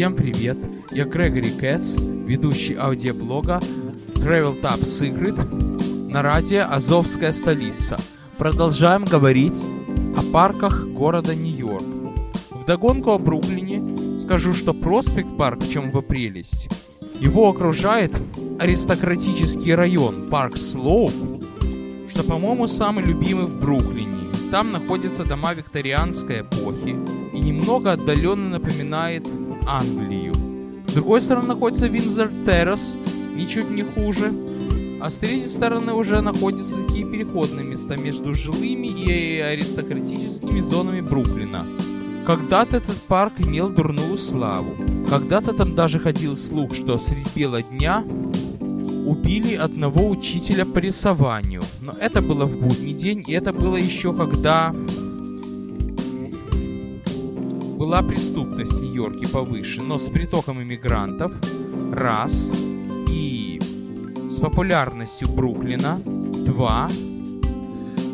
Всем привет! Я Грегори Кэтс, ведущий аудиоблога Travel Top Secret на радио «Азовская столица». Продолжаем говорить о парках города Нью-Йорк. Вдогонку о Бруклине скажу, что Prospect Park, в чем его прелесть. Его окружает аристократический район Park Slope, что, по-моему, самый любимый в Бруклине. Там находятся дома викторианской эпохи и немного отдаленно напоминает Англию. С другой стороны находится Винзор Террас, ничуть не хуже. А с третьей стороны уже находятся такие переходные места между жилыми и аристократическими зонами Бруклина. Когда-то этот парк имел дурную славу. Когда-то там даже ходил слух, что средь бела дня убили одного учителя по рисованию. Но это было в будний день, и это было еще когда была преступность в Нью-Йорке повыше, но с притоком иммигрантов, раз, и с популярностью Бруклина, два,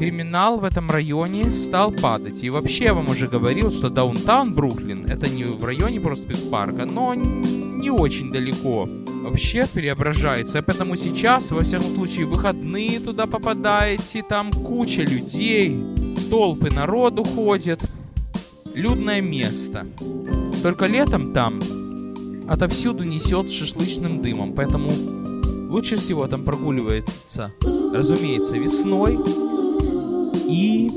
криминал в этом районе стал падать. И вообще я вам уже говорил, что даунтаун Бруклин, это не в районе проспект парка, но не очень далеко вообще преображается. Поэтому сейчас, во всяком случае, выходные туда попадаете, там куча людей, толпы народу ходят людное место. Только летом там отовсюду несет шашлычным дымом, поэтому лучше всего там прогуливается, разумеется, весной и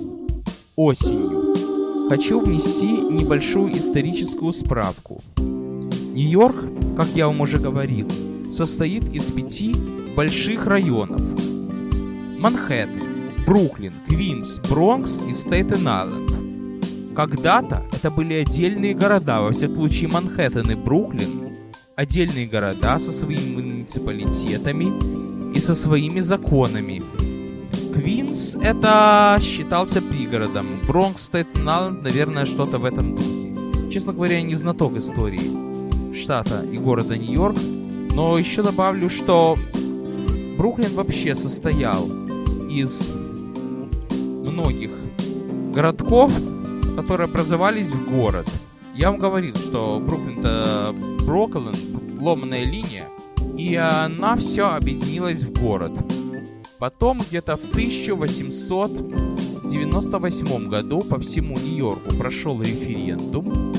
осенью. Хочу внести небольшую историческую справку. Нью-Йорк, как я вам уже говорил, состоит из пяти больших районов. Манхэттен, Бруклин, Квинс, Бронкс и Стейтен-Айленд. Когда-то это были отдельные города, во всяком случае Манхэттен и Бруклин, отдельные города со своими муниципалитетами и со своими законами. Квинс это считался пригородом, Бронкс, Стейтен-Айленд, наверное, что-то в этом духе. Честно говоря, я не знаток истории штата и города Нью-Йорк, но еще добавлю, что Бруклин вообще состоял из многих городков, которые образовались в город. Я вам говорил, что Бруклин это Броклин, ломаная линия, и она все объединилась в город. Потом где-то в 1898 году по всему Нью-Йорку прошел референдум,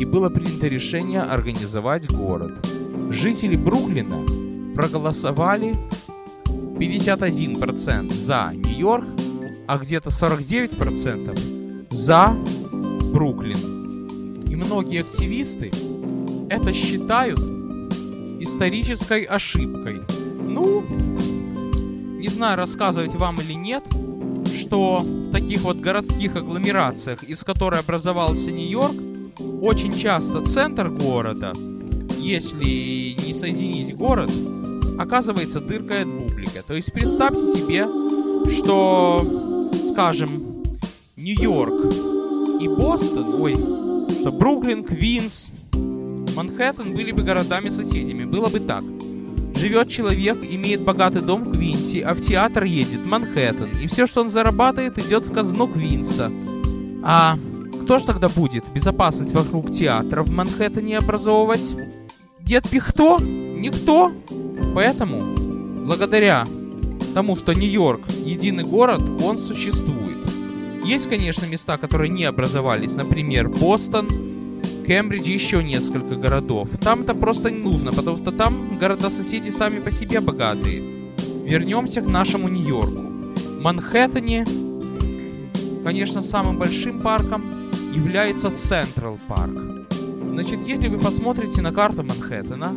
и было принято решение организовать город. Жители Бруклина проголосовали 51% за Нью-Йорк, а где-то 49% за Бруклин. И многие активисты это считают исторической ошибкой. Ну, не знаю, рассказывать вам или нет, что в таких вот городских агломерациях, из которой образовался Нью-Йорк, очень часто центр города, если не соединить город, оказывается дыркой от бублика. То есть представьте себе, что, скажем, Нью-Йорк и Бостон, ой, что Бруклин, Квинс, Манхэттен были бы городами-соседями. Было бы так. Живет человек, имеет богатый дом в Квинсе, а в театр едет Манхэттен. И все, что он зарабатывает, идет в казну Квинса. А кто ж тогда будет безопасность вокруг театра в Манхэттене образовывать? Дед Пихто? Никто. Поэтому, благодаря тому, что Нью-Йорк единый город, он существует. Есть, конечно, места, которые не образовались, например, Бостон, Кембридж и еще несколько городов. Там это просто не нужно, потому что там города-соседи сами по себе богатые. Вернемся к нашему Нью-Йорку. В Манхэттене, конечно, самым большим парком является Central Park. Значит, если вы посмотрите на карту Манхэттена,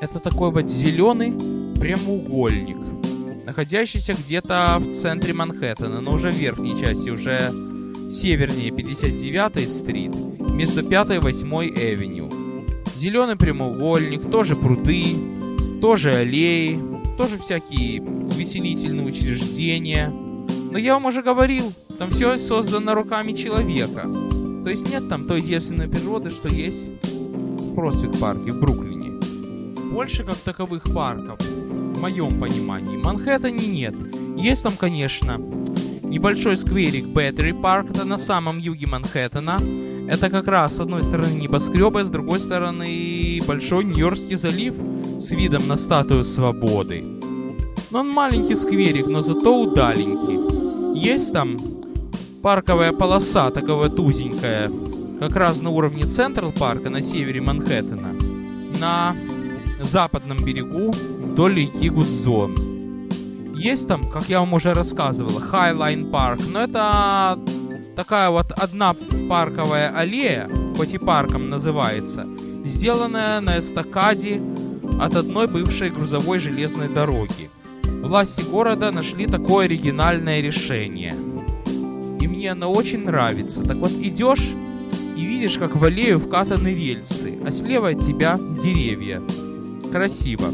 это такой вот зеленый прямоугольник находящийся где-то в центре Манхэттена, но уже в верхней части, уже севернее 59-й street, между 5 и 8 Avenue. Зеленый прямоугольник, тоже пруды, тоже аллеи, тоже всякие увеселительные учреждения. Но я вам уже говорил, там все создано руками человека. То есть нет там той девственной природы, что есть в Проспект парке в Бруклине. Больше как таковых парков в моем понимании. Манхэттене нет. Есть там, конечно, небольшой скверик Бэттери Парк, это на самом юге Манхэттена. Это как раз с одной стороны небоскребы, с другой стороны большой Нью-Йоркский залив с видом на статую свободы. Но он маленький скверик, но зато удаленький. Есть там парковая полоса, такая вот узенькая, как раз на уровне Централ парка на севере Манхэттена, на западном берегу вдоль реки Гудзон. Есть там, как я вам уже рассказывал, Highline Парк, но это такая вот одна парковая аллея, хоть и парком называется, сделанная на эстакаде от одной бывшей грузовой железной дороги. Власти города нашли такое оригинальное решение. И мне оно очень нравится. Так вот, идешь и видишь, как в аллею вкатаны рельсы, а слева от тебя деревья. Красиво.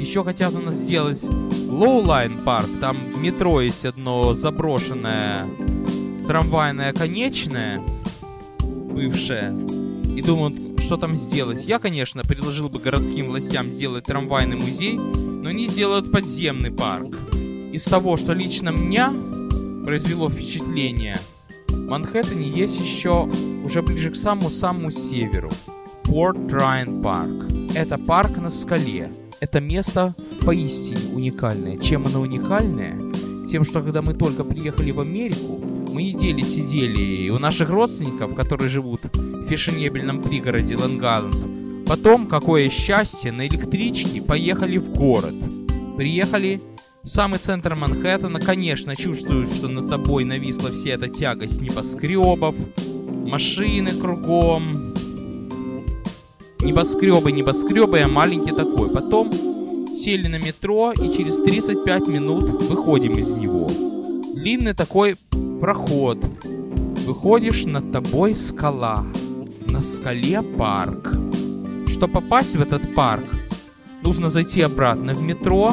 Еще хотят у нас сделать Lowline парк. Там метро есть одно заброшенное трамвайная конечная, бывшая, и думают, что там сделать. Я, конечно, предложил бы городским властям сделать трамвайный музей, но они сделают подземный парк. Из того, что лично меня произвело впечатление, в Манхэттене есть еще уже ближе к самому-самому северу. Форт Райан Парк. Это парк на скале. Это место поистине уникальное. Чем оно уникальное? Тем, что когда мы только приехали в Америку, мы недели сидели у наших родственников, которые живут в фешенебельном пригороде Лонг-Айленд. Потом, какое счастье, на электричке поехали в город. Приехали в самый центр Манхэттена, конечно, чувствуют, что над тобой нависла вся эта тягость небоскребов, машины кругом. Небоскребы, небоскребы, я маленький такой. Потом сели на метро и через 35 минут выходим из него. Длинный такой проход. Выходишь, над тобой скала. На скале парк. Чтобы попасть в этот парк, нужно зайти обратно в метро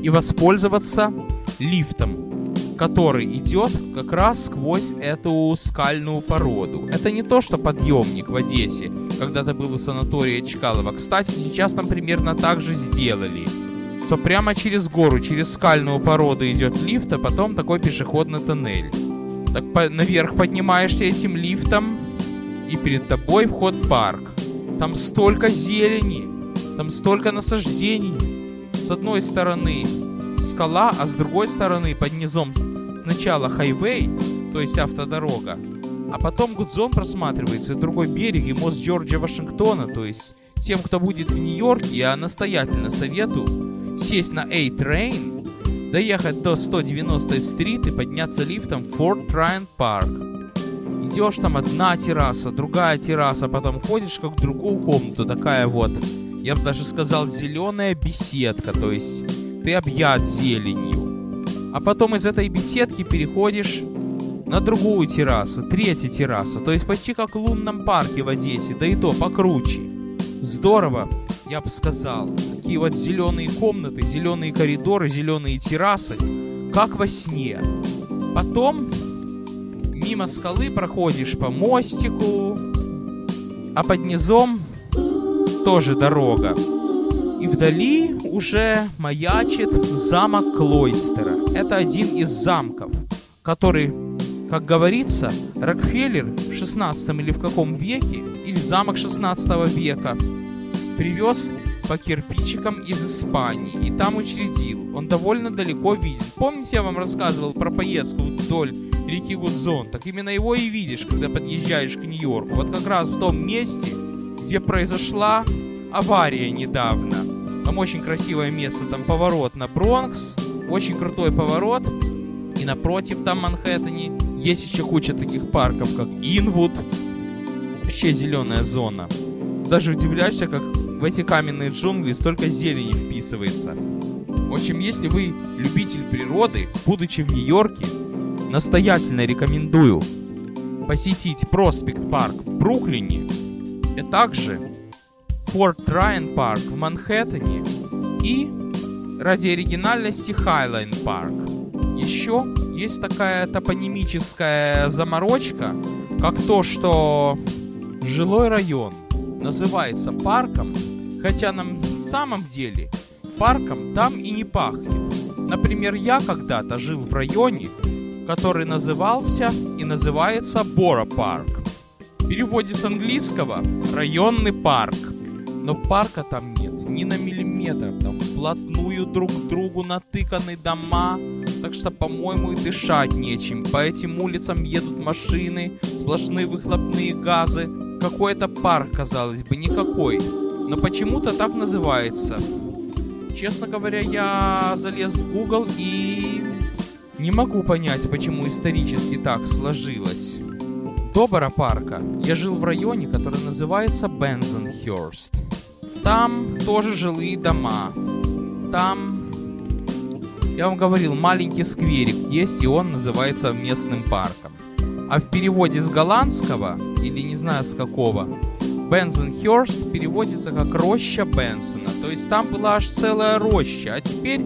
и воспользоваться лифтом, который идет как раз сквозь эту скальную породу. Это не то, что подъемник в Одессе, когда ты был в санатории Чкалова. Кстати, сейчас там примерно так же сделали что прямо через гору, через скальную породу идет лифт, а потом такой пешеходный тоннель. Так по наверх поднимаешься этим лифтом, и перед тобой вход в парк. Там столько зелени, там столько насаждений. С одной стороны скала, а с другой стороны под низом сначала хайвей, то есть автодорога, а потом Гудзон просматривается, другой берег, и мост Джорджа Вашингтона, то есть тем, кто будет в Нью-Йорке, я настоятельно советую сесть на A-Train доехать до 190 стрит и подняться лифтом в Форт Райан Парк. Идешь там одна терраса, другая терраса, потом ходишь как в другую комнату, такая вот, я бы даже сказал, зеленая беседка, то есть ты объят зеленью. А потом из этой беседки переходишь на другую террасу, третья терраса, то есть почти как в лунном парке в Одессе, да и то покруче. Здорово, я бы сказал. Такие вот зеленые комнаты, зеленые коридоры, зеленые террасы, как во сне. Потом мимо скалы проходишь по мостику, а под низом тоже дорога. И вдали уже маячит замок Клойстера. Это один из замков, который, как говорится, Рокфеллер в 16 или в каком веке, или замок 16 века привез по кирпичикам из Испании и там учредил. Он довольно далеко виден. Помните, я вам рассказывал про поездку вдоль реки Гудзон? Так именно его и видишь, когда подъезжаешь к Нью-Йорку. Вот как раз в том месте, где произошла авария недавно. Там очень красивое место, там поворот на Бронкс, очень крутой поворот. И напротив там Манхэттене есть еще куча таких парков, как Инвуд. Вообще зеленая зона. Даже удивляешься, как в эти каменные джунгли столько зелени вписывается. В общем, если вы любитель природы, будучи в Нью-Йорке, настоятельно рекомендую посетить Проспект Парк в Бруклине, и также Форт Трайон Парк в Манхэттене и ради оригинальности Хайлайн Парк. Еще есть такая топонимическая заморочка, как то, что жилой район называется парком, Хотя на самом деле парком там и не пахнет. Например, я когда-то жил в районе, который назывался и называется Бора Парк. переводе с английского районный парк. Но парка там нет ни на миллиметр. Там вплотную друг к другу натыканы дома. Так что, по-моему, и дышать нечем. По этим улицам едут машины, сплошные выхлопные газы. Какой это парк, казалось бы, никакой. Но почему-то так называется. Честно говоря, я залез в Google и не могу понять, почему исторически так сложилось. До парка я жил в районе, который называется Бензенхерст. Там тоже жилые дома. Там, я вам говорил, маленький скверик есть, и он называется местным парком. А в переводе с голландского, или не знаю с какого, Бензенхерст переводится как роща Бенсона. То есть там была аж целая роща, а теперь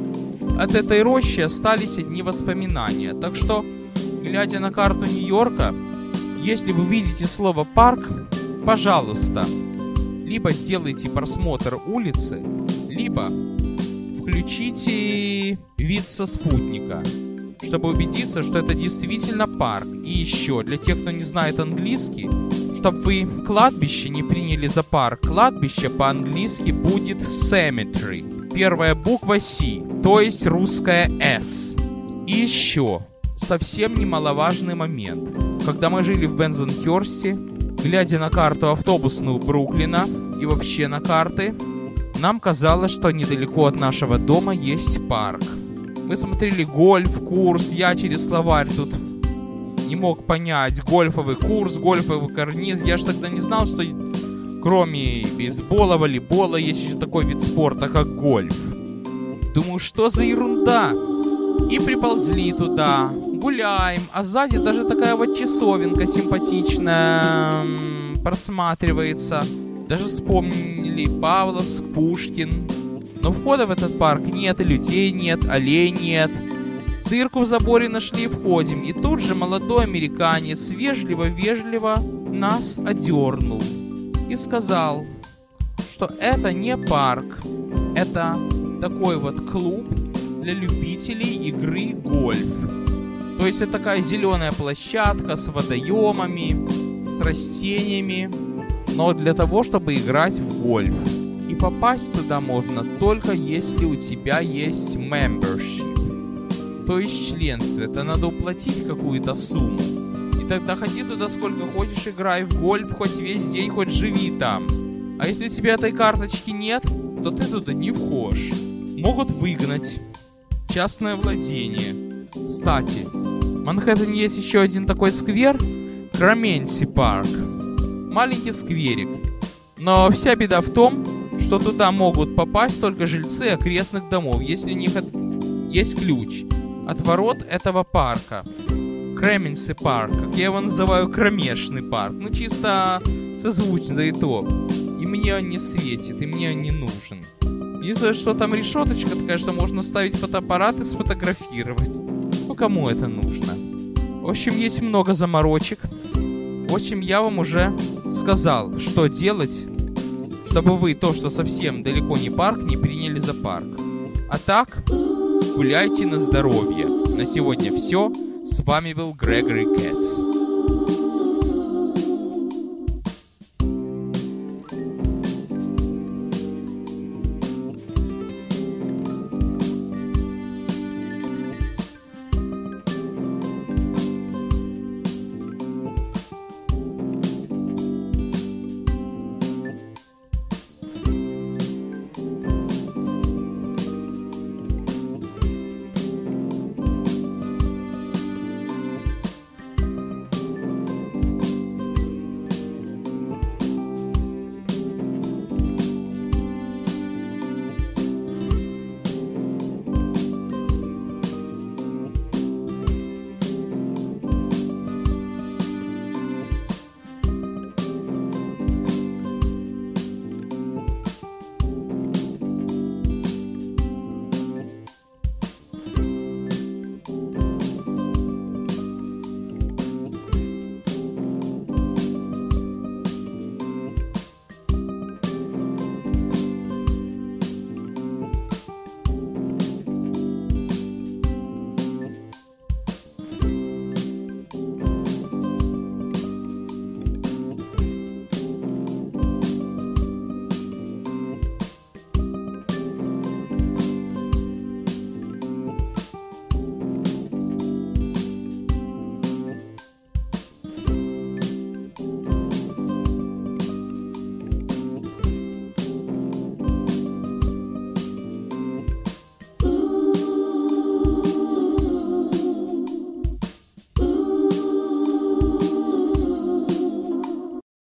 от этой рощи остались одни воспоминания. Так что, глядя на карту Нью-Йорка, если вы видите слово «парк», пожалуйста, либо сделайте просмотр улицы, либо включите вид со спутника, чтобы убедиться, что это действительно парк. И еще, для тех, кто не знает английский, чтобы вы кладбище не приняли за парк. Кладбище по-английски будет cemetery. Первая буква C, то есть русская S. И еще, совсем немаловажный момент. Когда мы жили в Бензенхерсте, глядя на карту автобусную Бруклина и вообще на карты, нам казалось, что недалеко от нашего дома есть парк. Мы смотрели гольф, курс, я через словарь тут не мог понять. Гольфовый курс, гольфовый карниз. Я же тогда не знал, что кроме бейсбола, волейбола есть еще такой вид спорта, как гольф. Думаю, что за ерунда? И приползли туда, гуляем, а сзади даже такая вот часовенка симпатичная просматривается. Даже вспомнили Павловск, Пушкин. Но входа в этот парк нет, и людей нет, аллей нет. Дырку в заборе нашли и входим. И тут же молодой американец вежливо-вежливо нас одернул. И сказал, что это не парк. Это такой вот клуб для любителей игры гольф. То есть это такая зеленая площадка с водоемами, с растениями, но для того, чтобы играть в гольф. И попасть туда можно только если у тебя есть membership то есть членство. Это надо уплатить какую-то сумму. И тогда ходи туда сколько хочешь, играй в гольф, хоть весь день, хоть живи там. А если у тебя этой карточки нет, то ты туда не вхож. Могут выгнать. Частное владение. Кстати, в Манхэттене есть еще один такой сквер. Краменси парк. Маленький скверик. Но вся беда в том, что туда могут попасть только жильцы окрестных домов, если у них есть ключ от ворот этого парка. Кременси парк, как я его называю, кромешный парк. Ну, чисто созвучно, да и то. И мне он не светит, и мне он не нужен. Единственное, что там решеточка такая, что можно ставить фотоаппарат и сфотографировать. Ну, кому это нужно? В общем, есть много заморочек. В общем, я вам уже сказал, что делать, чтобы вы то, что совсем далеко не парк, не приняли за парк. А так, Гуляйте на здоровье. На сегодня все. С вами был Грегори Кэтс.